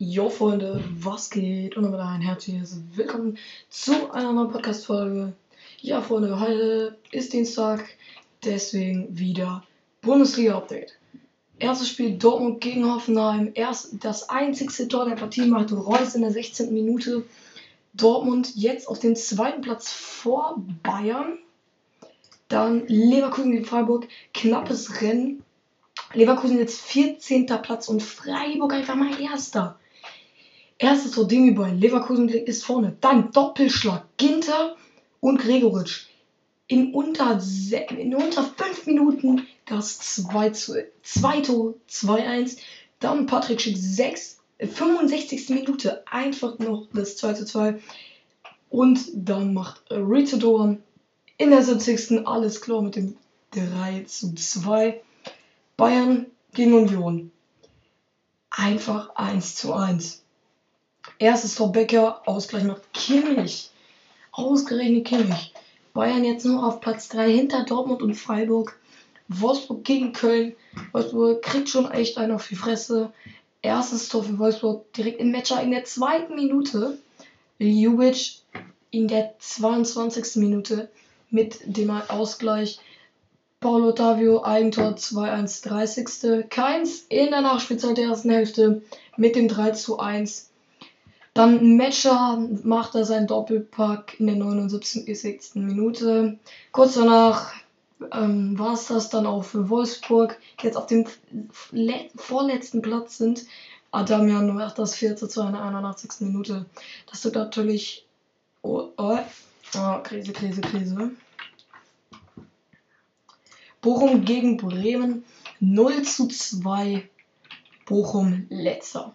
Jo Freunde, was geht? Und damit ein herzliches Willkommen zu einer neuen Podcast-Folge. Ja Freunde, heute ist Dienstag, deswegen wieder Bundesliga-Update. Erstes Spiel Dortmund gegen Hoffenheim. Erst das einzigste Tor der Partie macht Reus in der 16. Minute. Dortmund jetzt auf dem zweiten Platz vor Bayern. Dann Leverkusen gegen Freiburg. Knappes Rennen. Leverkusen jetzt 14. Platz und Freiburg einfach mal Erster. Erstes Tor Demi bei Leverkusen ist vorne. Dann Doppelschlag Ginter und Gregoritsch. In unter, in unter 5 Minuten das 2 zu 2 Tor 2-1. Dann Patrick Schick 6, 65. Minute einfach noch das 2 zu 2. Und dann macht Rita Dorn in der 70. alles klar mit dem 3 zu 2. Bayern gegen Union. Einfach 1 zu 1. Erstes Tor Becker, Ausgleich macht Kimmich. Ausgerechnet Kimmich. Bayern jetzt nur auf Platz 3 hinter Dortmund und Freiburg. Wolfsburg gegen Köln. Wolfsburg kriegt schon echt einen auf die Fresse. Erstes Tor für Wolfsburg direkt im Matcher in der zweiten Minute. Ljubic in der 22. Minute mit dem Ausgleich. Paulo Ottavio, Eigentor 2-1, 30. Keins in der Nachspielzeit der ersten Hälfte mit dem 3 zu 1. Dann Matcher macht er seinen Doppelpack in der 79. Minute. Kurz danach ähm, war es das dann auch für Wolfsburg, die jetzt auf dem vorletzten Platz sind. Adamian macht das 4 zu 2 in der 81. Minute. Das tut natürlich. Oh, oh, oh, Krise, Krise, Krise. Bochum gegen Bremen 0 zu 2. Bochum letzter.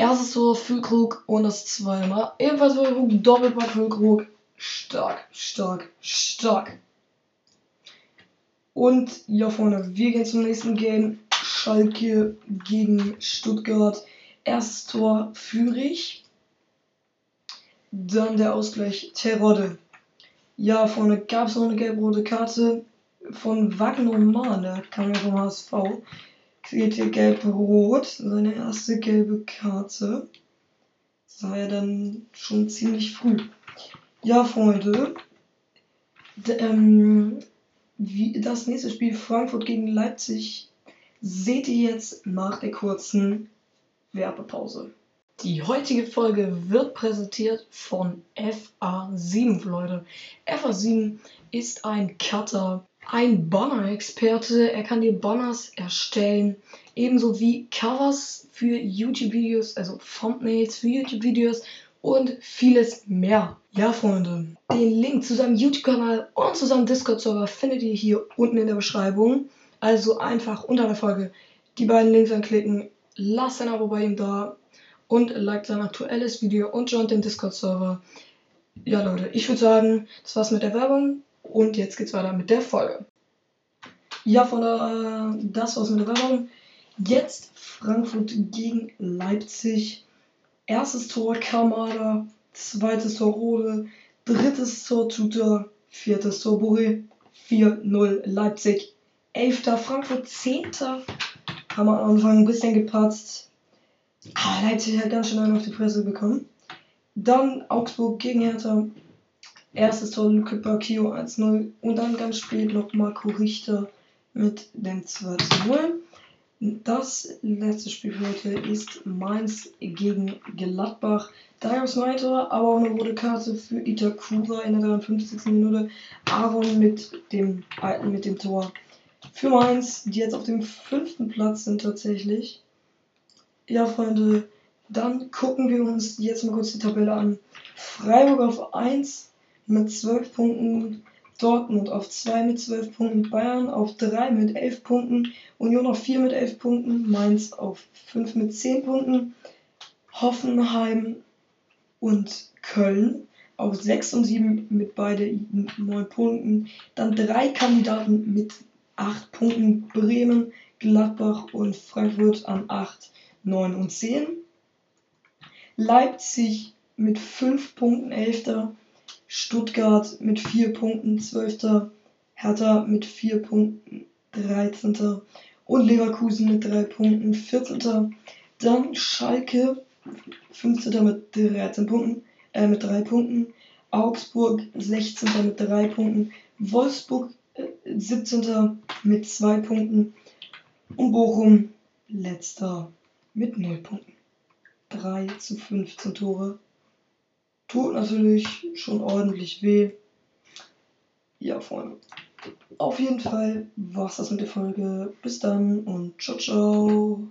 Erstes Tor Füllkrug und das zweimal. Ebenfalls Füllkrug, Doppelpack Füllkrug. Stark, stark, stark. Und ja, Freunde, wir gehen zum nächsten Game. Schalke gegen Stuttgart. Erstes Tor Fürich. Dann der Ausgleich Terodde. Ja, Freunde, gab es noch eine gelb-rote Karte von Wagner Mann, der kam ja vom HSV kriegt hier gelb-rot, seine erste gelbe Karte. Das war ja dann schon ziemlich früh. Ja, Freunde. Ähm, wie das nächste Spiel Frankfurt gegen Leipzig seht ihr jetzt nach der kurzen Werbepause. Die heutige Folge wird präsentiert von FA7, Leute. FA7 ist ein Cutter, ein Banner-Experte. Er kann dir Banners erstellen, ebenso wie Covers für YouTube-Videos, also Thumbnails für YouTube-Videos und vieles mehr. Ja, Freunde, den Link zu seinem YouTube-Kanal und zu seinem Discord-Server findet ihr hier unten in der Beschreibung. Also einfach unter der Folge die beiden Links anklicken, lasst ein Abo bei ihm da und liked sein aktuelles Video und joint den Discord-Server. Ja, Leute, ich würde sagen, das war's mit der Werbung. Und jetzt geht's weiter mit der Folge. Ja, von der, äh, das war's mit der Werbung. Jetzt Frankfurt gegen Leipzig. Erstes Tor Kamada, zweites Tor Rode, drittes Tor Tuta, viertes Tor Boré, 4-0 Leipzig. Elfter Frankfurt, zehnter. Haben wir am Anfang ein bisschen gepatzt. Ah, Leipzig hat ganz schön einen auf die Fresse bekommen. Dann Augsburg gegen Hertha, Erstes Tor Luke Bacchio 1-0 und dann ganz spät noch Marco Richter mit dem 2-0. Das letzte Spiel für heute ist Mainz gegen Gladbach. Darius Neiter, aber auch eine rote Karte für Itakura in der 53. Minute. Aaron mit dem alten mit dem Tor für Mainz, die jetzt auf dem fünften Platz sind tatsächlich. Ja, Freunde, dann gucken wir uns jetzt mal kurz die Tabelle an. Freiburg auf 1, mit 12 Punkten, Dortmund auf 2 mit 12 Punkten, Bayern auf 3 mit 11 Punkten, Union auf 4 mit 11 Punkten, Mainz auf 5 mit 10 Punkten, Hoffenheim und Köln auf 6 und 7 mit beide 9 Punkten. Dann drei Kandidaten mit 8 Punkten, Bremen, Gladbach und Frankfurt an 8, 9 und 10. Leipzig mit 5 Punkten 11. Stuttgart mit 4 Punkten 12. Hertha mit 4 Punkten 13. Und Leverkusen mit 3 Punkten 14. Dann Schalke 15. mit 13 Punkten, äh, mit 3 Punkten. Augsburg 16. mit 3 Punkten. Wolfsburg äh, 17. mit 2 Punkten. Und Bochum letzter mit 0 Punkten. 3 zu 15 Tore. Tut natürlich schon ordentlich weh. Ja, Freunde. Auf jeden Fall war's das mit der Folge. Bis dann und ciao, ciao.